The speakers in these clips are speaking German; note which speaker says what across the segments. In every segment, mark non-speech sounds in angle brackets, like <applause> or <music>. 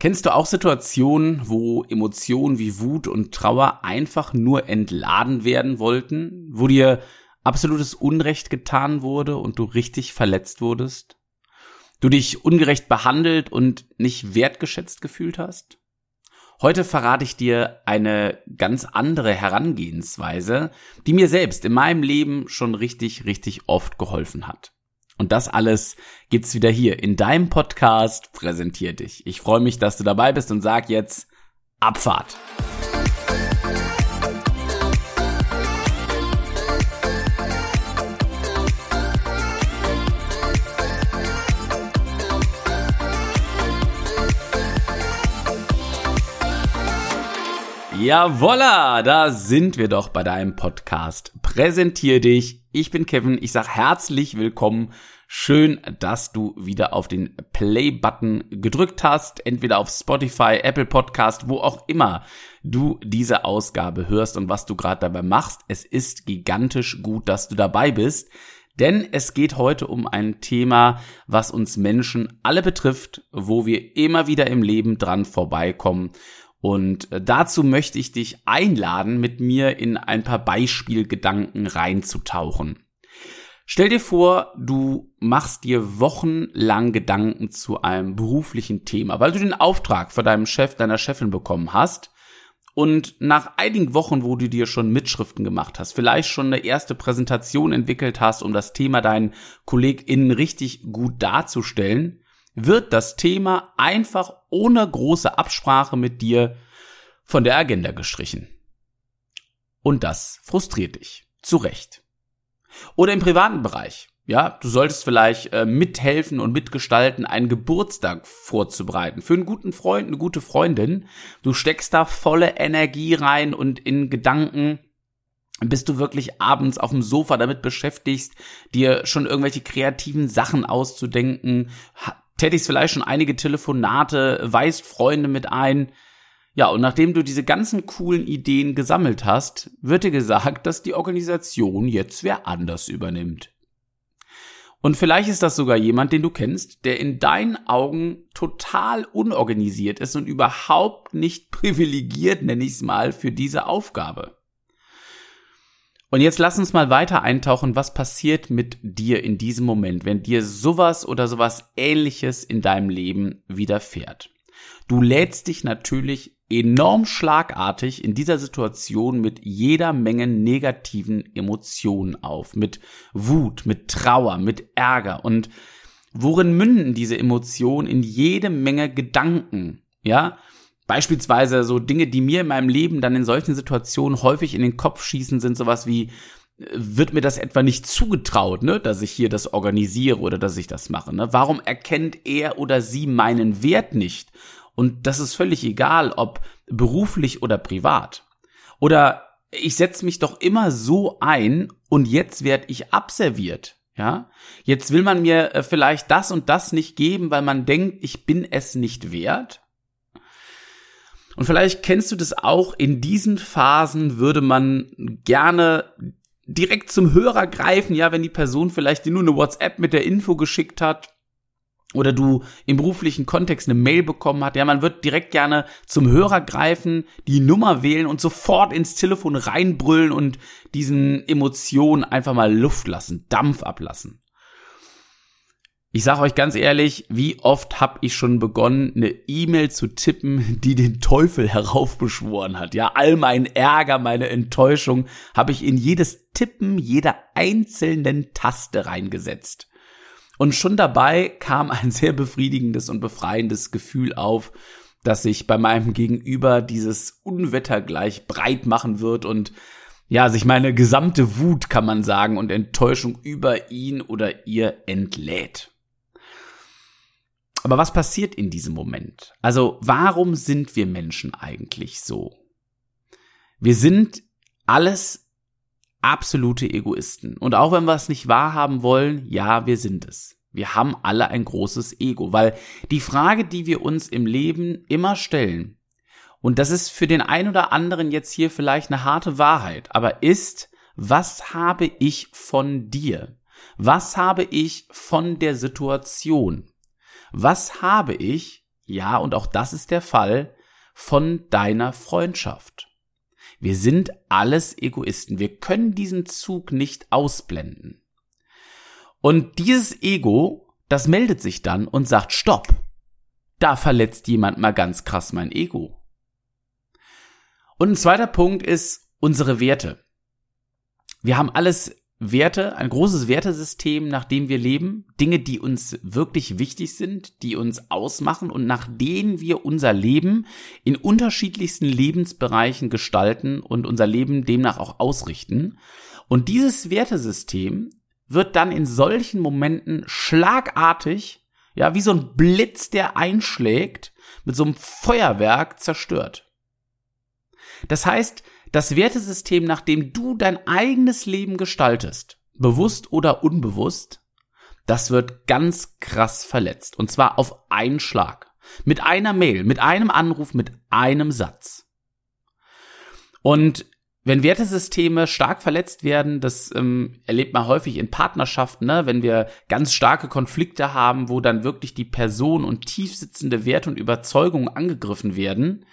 Speaker 1: Kennst du auch Situationen, wo Emotionen wie Wut und Trauer einfach nur entladen werden wollten, wo dir absolutes Unrecht getan wurde und du richtig verletzt wurdest? Du dich ungerecht behandelt und nicht wertgeschätzt gefühlt hast? Heute verrate ich dir eine ganz andere Herangehensweise, die mir selbst in meinem Leben schon richtig, richtig oft geholfen hat. Und das alles gibt's wieder hier in deinem Podcast präsentiert dich. Ich freue mich, dass du dabei bist und sag jetzt Abfahrt. Jawolla, da sind wir doch bei deinem Podcast. Präsentier dich. Ich bin Kevin. Ich sag herzlich willkommen. Schön, dass du wieder auf den Play-Button gedrückt hast. Entweder auf Spotify, Apple Podcast, wo auch immer du diese Ausgabe hörst und was du gerade dabei machst. Es ist gigantisch gut, dass du dabei bist. Denn es geht heute um ein Thema, was uns Menschen alle betrifft, wo wir immer wieder im Leben dran vorbeikommen und äh, dazu möchte ich dich einladen, mit mir in ein paar Beispielgedanken reinzutauchen. Stell dir vor, du machst dir wochenlang Gedanken zu einem beruflichen Thema, weil du den Auftrag von deinem Chef, deiner Chefin bekommen hast. Und nach einigen Wochen, wo du dir schon Mitschriften gemacht hast, vielleicht schon eine erste Präsentation entwickelt hast, um das Thema deinen KollegInnen richtig gut darzustellen, wird das Thema einfach ohne große Absprache mit dir von der Agenda gestrichen. Und das frustriert dich. Zu Recht. Oder im privaten Bereich. Ja, du solltest vielleicht äh, mithelfen und mitgestalten, einen Geburtstag vorzubereiten. Für einen guten Freund, eine gute Freundin. Du steckst da volle Energie rein und in Gedanken bist du wirklich abends auf dem Sofa damit beschäftigst, dir schon irgendwelche kreativen Sachen auszudenken, tätigst vielleicht schon einige Telefonate, weist Freunde mit ein. Ja, und nachdem du diese ganzen coolen Ideen gesammelt hast, wird dir gesagt, dass die Organisation jetzt wer anders übernimmt. Und vielleicht ist das sogar jemand, den du kennst, der in deinen Augen total unorganisiert ist und überhaupt nicht <laughs> privilegiert, nenne ich es mal, für diese Aufgabe. Und jetzt lass uns mal weiter eintauchen, was passiert mit dir in diesem Moment, wenn dir sowas oder sowas ähnliches in deinem Leben widerfährt. Du lädst dich natürlich enorm schlagartig in dieser Situation mit jeder Menge negativen Emotionen auf, mit Wut, mit Trauer, mit Ärger und worin münden diese Emotionen in jede Menge Gedanken, ja? Beispielsweise so Dinge, die mir in meinem Leben dann in solchen Situationen häufig in den Kopf schießen, sind sowas wie, äh, wird mir das etwa nicht zugetraut, ne, dass ich hier das organisiere oder dass ich das mache, ne? Warum erkennt er oder sie meinen Wert nicht? Und das ist völlig egal, ob beruflich oder privat. Oder ich setze mich doch immer so ein und jetzt werde ich abserviert. Ja, jetzt will man mir äh, vielleicht das und das nicht geben, weil man denkt, ich bin es nicht wert. Und vielleicht kennst du das auch, in diesen Phasen würde man gerne direkt zum Hörer greifen, ja, wenn die Person vielleicht dir nur eine WhatsApp mit der Info geschickt hat oder du im beruflichen Kontext eine Mail bekommen hast, ja, man wird direkt gerne zum Hörer greifen, die Nummer wählen und sofort ins Telefon reinbrüllen und diesen Emotionen einfach mal Luft lassen, Dampf ablassen. Ich sage euch ganz ehrlich, wie oft habe ich schon begonnen, eine E-Mail zu tippen, <laughs> die den Teufel heraufbeschworen hat. Ja, all mein Ärger, meine Enttäuschung habe ich in jedes Tippen jeder einzelnen Taste reingesetzt. Und schon dabei kam ein <laughs> sehr befriedigendes und befreiendes Gefühl auf, dass sich bei meinem Gegenüber dieses Unwetter gleich breit machen wird und ja, sich meine gesamte Wut, kann man sagen, und Enttäuschung über ihn oder ihr entlädt. Aber was passiert in diesem Moment? Also warum sind wir Menschen eigentlich so? Wir sind alles absolute Egoisten. Und auch wenn wir es nicht wahrhaben wollen, ja, wir sind es. Wir haben alle ein großes Ego, weil die Frage, die wir uns im Leben immer stellen, und das ist für den einen oder anderen jetzt hier vielleicht eine harte Wahrheit, aber ist, was habe ich von dir? Was habe ich von der Situation? Was habe ich ja, und auch das ist der Fall, von deiner Freundschaft. Wir sind alles Egoisten. Wir können diesen Zug nicht ausblenden. Und dieses Ego, das meldet sich dann und sagt, stopp. Da verletzt jemand mal ganz krass mein Ego. Und ein zweiter Punkt ist unsere Werte. Wir haben alles Werte, ein großes Wertesystem, nach dem wir leben, Dinge, die uns wirklich wichtig sind, die uns ausmachen und nach denen wir unser Leben in unterschiedlichsten Lebensbereichen gestalten und unser Leben demnach auch ausrichten. Und dieses Wertesystem wird dann in solchen Momenten schlagartig, ja, wie so ein Blitz, der einschlägt, mit so einem Feuerwerk zerstört. Das heißt, das Wertesystem, nach dem du dein eigenes Leben gestaltest, bewusst oder unbewusst, das wird ganz krass verletzt. Und zwar auf einen Schlag. Mit einer Mail, mit einem Anruf, mit einem Satz. Und wenn Wertesysteme stark verletzt werden, das ähm, erlebt man häufig in Partnerschaften, ne? wenn wir ganz starke Konflikte haben, wo dann wirklich die Person und tiefsitzende Werte und Überzeugungen angegriffen werden,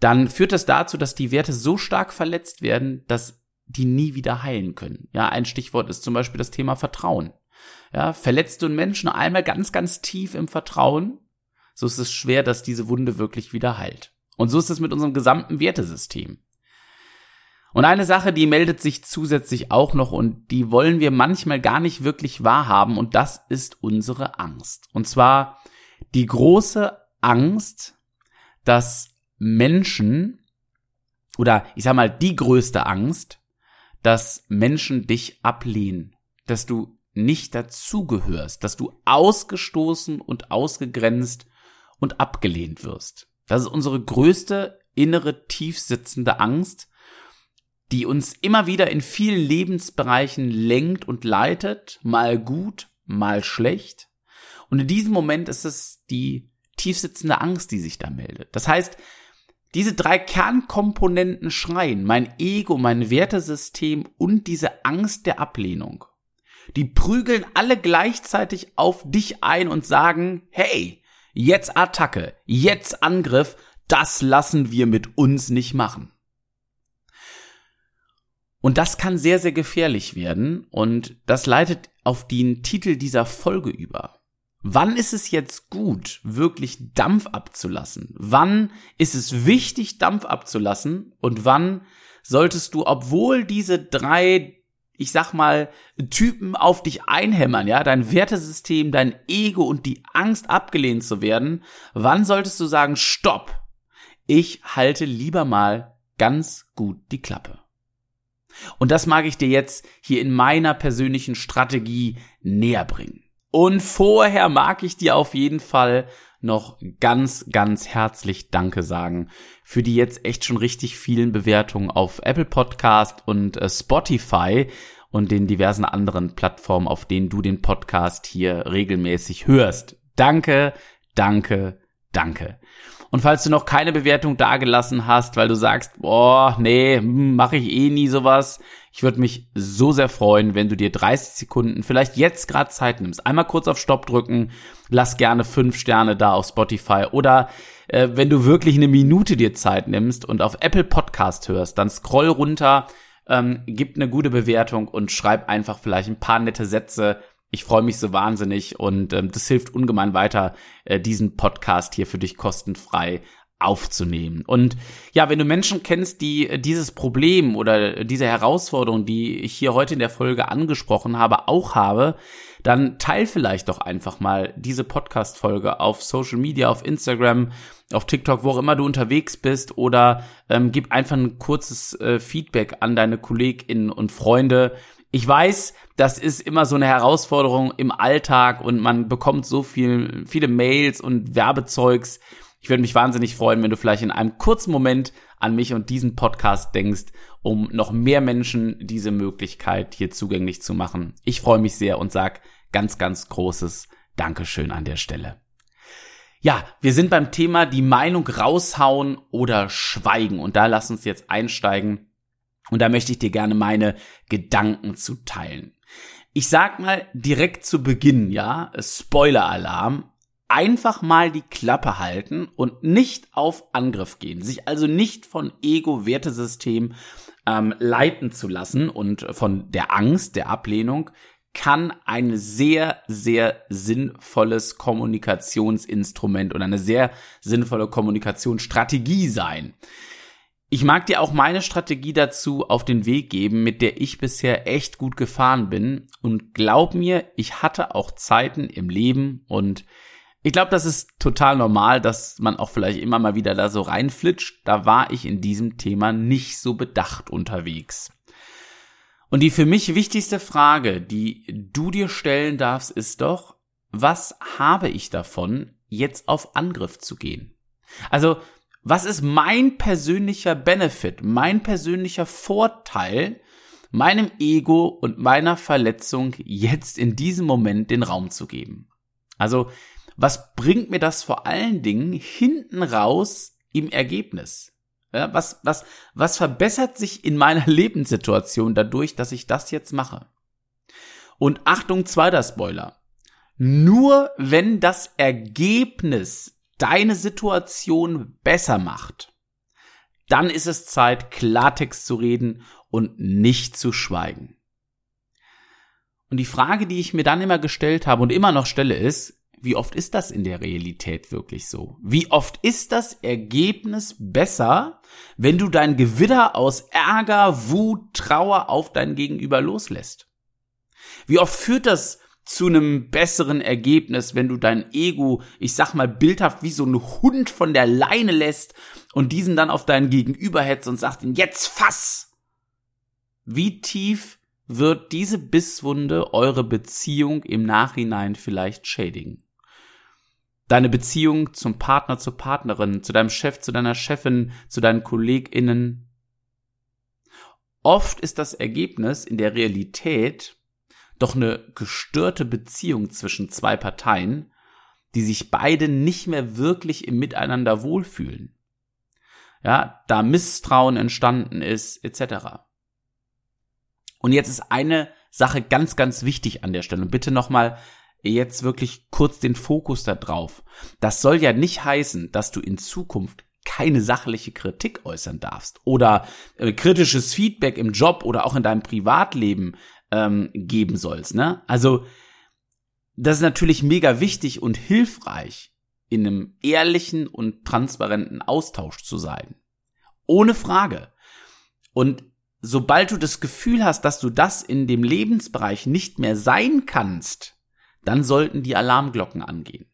Speaker 1: dann führt das dazu, dass die Werte so stark verletzt werden, dass die nie wieder heilen können. Ja, ein Stichwort ist zum Beispiel das Thema Vertrauen. Ja, verletzt du einen Menschen einmal ganz, ganz tief im Vertrauen, so ist es schwer, dass diese Wunde wirklich wieder heilt. Und so ist es mit unserem gesamten Wertesystem. Und eine Sache, die meldet sich zusätzlich auch noch und die wollen wir manchmal gar nicht wirklich wahrhaben und das ist unsere Angst. Und zwar die große Angst, dass Menschen oder ich sag mal die größte Angst, dass Menschen dich ablehnen, dass du nicht dazugehörst, dass du ausgestoßen und ausgegrenzt und abgelehnt wirst. Das ist unsere größte innere tiefsitzende Angst, die uns immer wieder in vielen Lebensbereichen lenkt und leitet, mal gut, mal schlecht. Und in diesem Moment ist es die tiefsitzende Angst, die sich da meldet. Das heißt, diese drei Kernkomponenten schreien, mein Ego, mein Wertesystem und diese Angst der Ablehnung. Die prügeln alle gleichzeitig auf dich ein und sagen, hey, jetzt Attacke, jetzt Angriff, das lassen wir mit uns nicht machen. Und das kann sehr, sehr gefährlich werden und das leitet auf den Titel dieser Folge über. Wann ist es jetzt gut, wirklich Dampf abzulassen? Wann ist es wichtig, Dampf abzulassen? Und wann solltest du, obwohl diese drei, ich sag mal, Typen auf dich einhämmern, ja, dein Wertesystem, dein Ego und die Angst abgelehnt zu werden, wann solltest du sagen, stopp, ich halte lieber mal ganz gut die Klappe? Und das mag ich dir jetzt hier in meiner persönlichen Strategie näher bringen. Und vorher mag ich dir auf jeden Fall noch ganz, ganz herzlich Danke sagen für die jetzt echt schon richtig vielen Bewertungen auf Apple Podcast und äh, Spotify und den diversen anderen Plattformen, auf denen du den Podcast hier regelmäßig hörst. Danke, danke, danke. Und falls du noch keine Bewertung dagelassen hast, weil du sagst, boah, nee, hm, mache ich eh nie sowas, ich würde mich so sehr freuen, wenn du dir 30 Sekunden, vielleicht jetzt gerade Zeit nimmst. Einmal kurz auf Stopp drücken, lass gerne fünf Sterne da auf Spotify oder äh, wenn du wirklich eine Minute dir Zeit nimmst und auf Apple Podcast hörst, dann scroll runter, ähm, gib eine gute Bewertung und schreib einfach vielleicht ein paar nette Sätze ich freue mich so wahnsinnig und ähm, das hilft ungemein weiter, äh, diesen Podcast hier für dich kostenfrei aufzunehmen. Und ja, wenn du Menschen kennst, die äh, dieses Problem oder diese Herausforderung, die ich hier heute in der Folge angesprochen habe, auch habe, dann teil vielleicht doch einfach mal diese Podcast-Folge auf Social Media, auf Instagram, auf TikTok, wo auch immer du unterwegs bist oder ähm, gib einfach ein kurzes äh, Feedback an deine KollegInnen und Freunde, ich weiß, das ist immer so eine Herausforderung im Alltag und man bekommt so viel, viele Mails und Werbezeugs. Ich würde mich wahnsinnig freuen, wenn du vielleicht in einem kurzen Moment an mich und diesen Podcast denkst, um noch mehr Menschen diese Möglichkeit hier zugänglich zu machen. Ich freue mich sehr und sag ganz, ganz großes Dankeschön an der Stelle. Ja, wir sind beim Thema die Meinung raushauen oder schweigen und da lass uns jetzt einsteigen und da möchte ich dir gerne meine Gedanken zu teilen. Ich sag mal direkt zu Beginn, ja, Spoiler-Alarm. einfach mal die Klappe halten und nicht auf Angriff gehen, sich also nicht von Ego-Wertesystem ähm, leiten zu lassen und von der Angst, der Ablehnung, kann ein sehr, sehr sinnvolles Kommunikationsinstrument und eine sehr sinnvolle Kommunikationsstrategie sein. Ich mag dir auch meine Strategie dazu auf den Weg geben, mit der ich bisher echt gut gefahren bin. Und glaub mir, ich hatte auch Zeiten im Leben und ich glaube, das ist total normal, dass man auch vielleicht immer mal wieder da so reinflitscht. Da war ich in diesem Thema nicht so bedacht unterwegs. Und die für mich wichtigste Frage, die du dir stellen darfst, ist doch, was habe ich davon, jetzt auf Angriff zu gehen? Also, was ist mein persönlicher Benefit, mein persönlicher Vorteil, meinem Ego und meiner Verletzung jetzt in diesem Moment den Raum zu geben? Also, was bringt mir das vor allen Dingen hinten raus im Ergebnis? Ja, was, was, was verbessert sich in meiner <laughs> Lebenssituation dadurch, dass ich das jetzt mache? Und Achtung, zweiter Spoiler. Nur wenn das Ergebnis deine Situation besser macht, dann ist es Zeit, Klartext zu reden und nicht zu schweigen. Und die Frage, die ich mir dann immer gestellt habe und immer noch stelle, ist, wie oft ist das in der Realität wirklich so? Wie oft ist das Ergebnis besser, wenn du dein Gewitter aus Ärger, Wut, Trauer auf dein Gegenüber loslässt? Wie oft führt das zu einem besseren Ergebnis, wenn du dein Ego, ich sag mal, bildhaft wie so ein Hund von der Leine lässt und diesen dann auf dein Gegenüber hetzt und sagt, jetzt fass! Wie tief wird diese Bisswunde eure Beziehung im Nachhinein vielleicht schädigen? deine Beziehung zum Partner, zur Partnerin, zu deinem Chef, zu deiner Chefin, zu deinen KollegInnen. Oft ist das Ergebnis in der Realität doch eine gestörte Beziehung zwischen zwei Parteien, die sich beide nicht mehr wirklich im Miteinander wohlfühlen. Ja, da Misstrauen entstanden ist, etc. Und jetzt ist eine Sache ganz, ganz wichtig an der Stelle. Und bitte nochmal jetzt wirklich kurz den Fokus da drauf. Das soll ja nicht heißen, dass du in Zukunft keine sachliche Kritik äußern darfst oder äh, kritisches Feedback im Job oder auch in deinem Privatleben ähm, geben sollst. Ne? Also das ist natürlich mega wichtig und hilfreich, in einem ehrlichen und transparenten Austausch zu sein. Ohne Frage. Und sobald du das Gefühl hast, dass du das in dem Lebensbereich nicht mehr sein kannst, dann sollten die Alarmglocken angehen.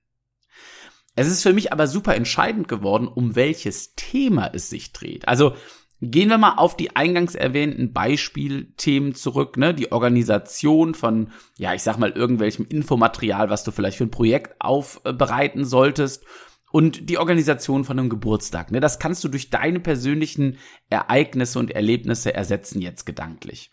Speaker 1: Es ist für mich aber super entscheidend geworden, um welches Thema es sich dreht. Also gehen wir mal auf die eingangs erwähnten Beispielthemen zurück, ne? Die Organisation von, ja, ich sag mal, irgendwelchem Infomaterial, was du vielleicht für ein Projekt aufbereiten solltest. Und die Organisation von einem Geburtstag. Ne? Das kannst du durch deine persönlichen Ereignisse und Erlebnisse ersetzen jetzt gedanklich.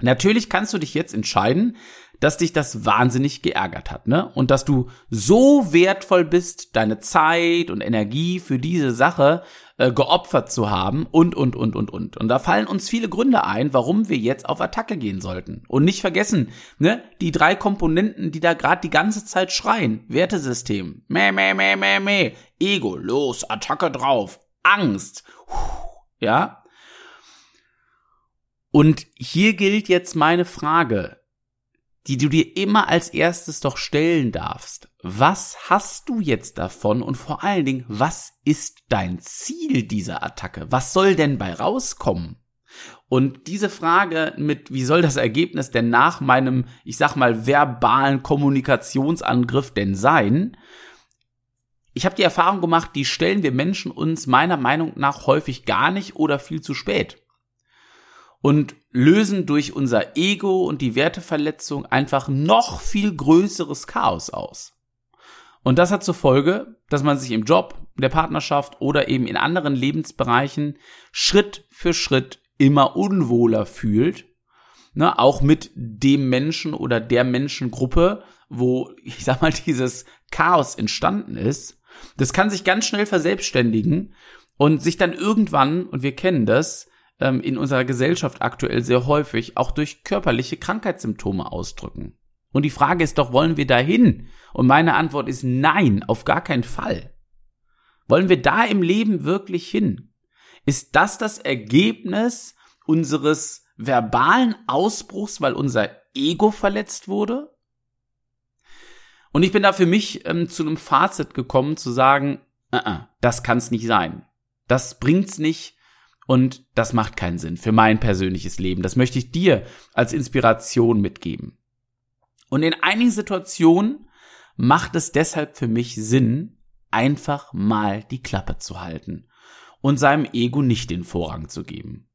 Speaker 1: Natürlich kannst du dich jetzt entscheiden, dass dich das wahnsinnig geärgert hat, ne? Und dass du so wertvoll bist, deine Zeit und Energie für diese Sache äh, geopfert zu haben und, und, und, und, und. Und da fallen uns viele Gründe ein, warum wir jetzt auf Attacke gehen sollten. Und nicht vergessen, ne? Die drei Komponenten, die da gerade die ganze Zeit schreien. Wertesystem. Meh, meh, meh, meh, meh. Ego. Los. Attacke drauf. Angst. Ja? Und hier gilt jetzt meine Frage die du dir immer als erstes doch stellen darfst. Was hast du jetzt davon und vor allen Dingen, was ist dein Ziel dieser Attacke? Was soll denn bei rauskommen? Und diese Frage mit, wie soll das Ergebnis denn nach meinem, ich sag mal, verbalen Kommunikationsangriff denn sein? Ich habe die Erfahrung gemacht, die stellen wir Menschen uns meiner Meinung nach häufig gar nicht oder viel zu spät und lösen durch unser Ego und die Werteverletzung einfach noch viel größeres Chaos aus. Und das hat zur Folge, dass man sich im Job, der Partnerschaft oder eben in anderen Lebensbereichen Schritt für Schritt immer unwohler fühlt, ne, auch mit dem Menschen oder der Menschengruppe, wo, ich sag mal, <laughs> dieses Chaos entstanden ist. Das kann sich ganz schnell verselbstständigen und sich dann irgendwann, und wir kennen das, ähm, in unserer Gesellschaft aktuell sehr häufig auch durch körperliche Krankheitssymptome ausdrücken. Und die Frage ist doch, wollen wir dahin? Und meine Antwort ist nein, auf gar keinen Fall. Wollen wir da im Leben wirklich hin? Ist das das Ergebnis unseres verbalen Ausbruchs, weil unser Ego verletzt wurde? Und ich bin da für mich ähm, zu einem Fazit gekommen, zu sagen, uh -uh, das kann es nicht sein. Das bringt's nicht und das macht keinen Sinn für mein persönliches Leben. Das möchte ich dir als Inspiration mitgeben. Und in einigen Situationen macht es deshalb für mich Sinn, einfach mal die Klappe zu halten und seinem Ego nicht den Vorrang zu geben.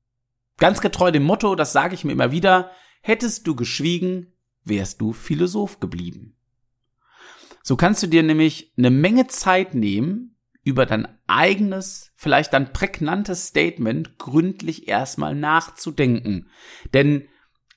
Speaker 1: Ganz getreu dem Motto, das sage ich mir immer wieder, hättest du geschwiegen, wärst du Philosoph geblieben. So kannst du dir nämlich eine Menge Zeit nehmen, über dein eigenes, vielleicht dann prägnantes Statement gründlich erstmal nachzudenken. Denn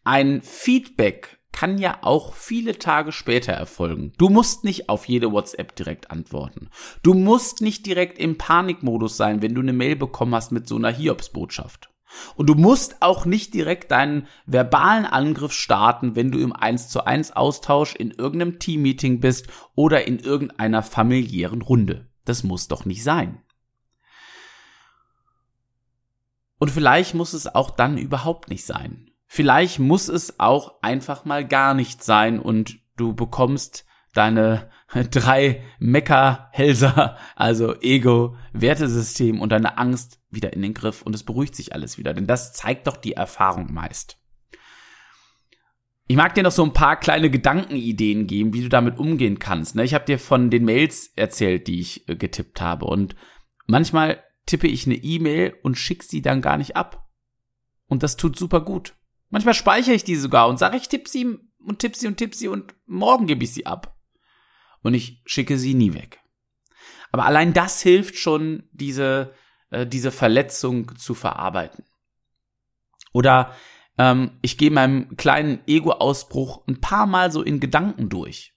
Speaker 1: ein Feedback kann ja auch viele Tage später erfolgen. Du musst nicht auf jede WhatsApp direkt antworten. Du musst nicht direkt im Panikmodus sein, wenn du eine Mail bekommen hast mit so einer Hiobsbotschaft. Und du musst auch nicht direkt deinen verbalen Angriff starten, wenn du im 1 zu 1 Austausch in irgendeinem Teammeeting bist oder in irgendeiner familiären Runde. Das muss doch nicht sein. Und vielleicht muss es auch dann überhaupt nicht sein. Vielleicht muss es auch einfach mal gar nicht sein und du bekommst deine <laughs> drei Mecker-Hälser, also Ego, Wertesystem und deine Angst wieder in den Griff und es beruhigt sich alles wieder, denn das zeigt doch die Erfahrung meist. Ich mag dir noch so ein paar kleine Gedankenideen geben, wie du damit umgehen kannst. Ne? Ich habe dir von den Mails erzählt, die ich äh, getippt habe und manchmal tippe ich eine E-Mail und schick sie dann gar nicht ab. Und das tut super gut. Manchmal speichere ich die sogar und sage, ich tipp sie und tipp sie und tipp sie und morgen gebe ich sie ab und ich schicke sie nie weg. Aber allein das hilft schon, diese, äh, diese Verletzung zu verarbeiten. Oder ähm, ich gehe meinem kleinen Ego-Ausbruch ein paar Mal so in Gedanken durch.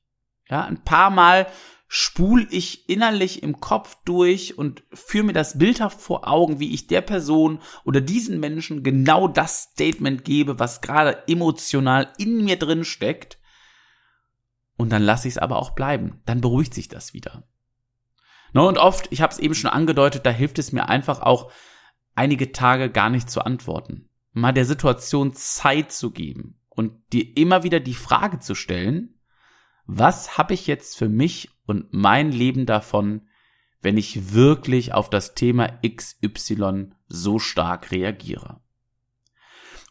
Speaker 1: Ja, ein paar Mal spul ich innerlich im Kopf durch und führe mir das bildhaft vor Augen, wie ich der Person oder diesen Menschen genau das Statement gebe, was gerade emotional in mir drin steckt und dann lasse ich es aber auch bleiben. Dann beruhigt sich das wieder. No, und oft, ich habe es eben schon angedeutet, da hilft es mir einfach auch, einige Tage gar nicht zu antworten. Mal der Situation Zeit zu geben und dir immer wieder die Frage zu stellen, was habe ich jetzt für mich und mein Leben davon, wenn ich wirklich auf das Thema XY so stark reagiere?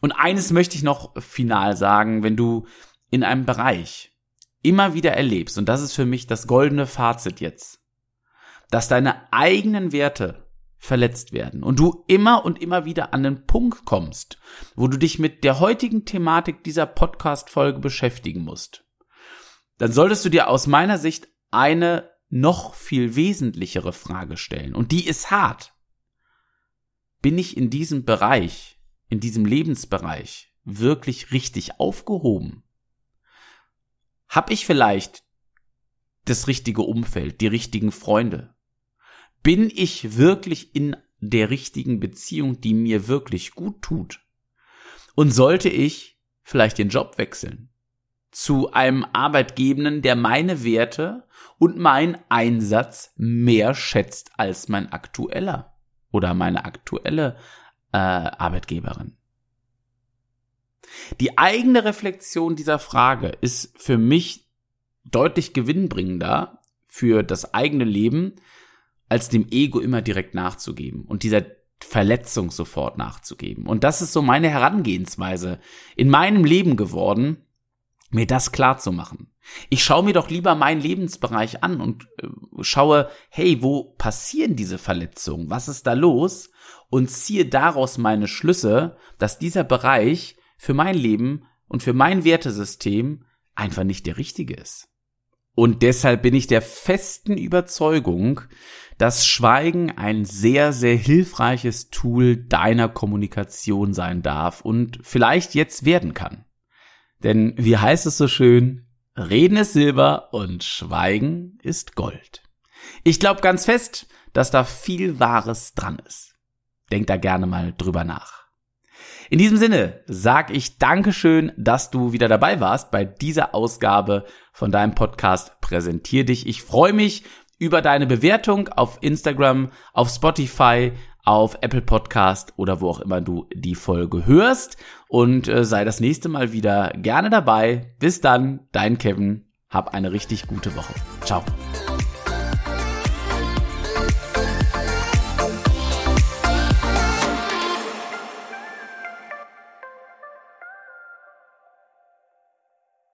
Speaker 1: Und eines möchte ich noch final sagen, wenn du in einem Bereich immer wieder erlebst, und das ist für mich das goldene Fazit jetzt, dass deine eigenen Werte verletzt werden und du immer und immer wieder an den Punkt kommst, wo du dich mit der heutigen Thematik dieser Podcast-Folge beschäftigen musst, dann solltest du dir aus meiner Sicht eine noch viel wesentlichere Frage stellen. Und die ist hart. Bin ich in diesem Bereich, in diesem Lebensbereich wirklich richtig aufgehoben? Hab ich vielleicht das richtige Umfeld, die richtigen Freunde? Bin ich wirklich in der richtigen Beziehung, die mir wirklich gut tut? Und sollte ich vielleicht den Job wechseln? Zu einem Arbeitgebenden, der meine Werte und meinen Einsatz mehr schätzt als mein aktueller oder meine aktuelle äh, Arbeitgeberin. Die eigene Reflexion dieser Frage ist für mich deutlich gewinnbringender für das eigene Leben, als dem Ego immer direkt nachzugeben und dieser Verletzung sofort nachzugeben. Und das ist so meine Herangehensweise in meinem Leben geworden, mir das klar zu machen. Ich schaue mir doch lieber meinen Lebensbereich an und äh, schaue, hey, wo passieren diese Verletzungen? Was ist da los? Und ziehe daraus meine Schlüsse, dass dieser Bereich für mein Leben und für mein Wertesystem einfach nicht der richtige ist. Und deshalb bin ich der festen Überzeugung, dass Schweigen ein sehr, sehr hilfreiches Tool deiner Kommunikation sein darf und vielleicht jetzt werden kann. Denn wie heißt es so schön, Reden ist Silber und Schweigen ist Gold. Ich glaube ganz fest, dass da viel Wahres dran ist. Denk da gerne mal drüber nach. In diesem Sinne sag ich Dankeschön, dass du wieder dabei warst bei dieser Ausgabe von deinem Podcast Präsentier dich. Ich freue mich über deine Bewertung auf Instagram, auf Spotify, auf Apple Podcast oder wo auch immer du die Folge hörst und äh, sei das nächste Mal wieder gerne dabei. Bis dann, dein Kevin. Hab eine richtig gute Woche. Ciao.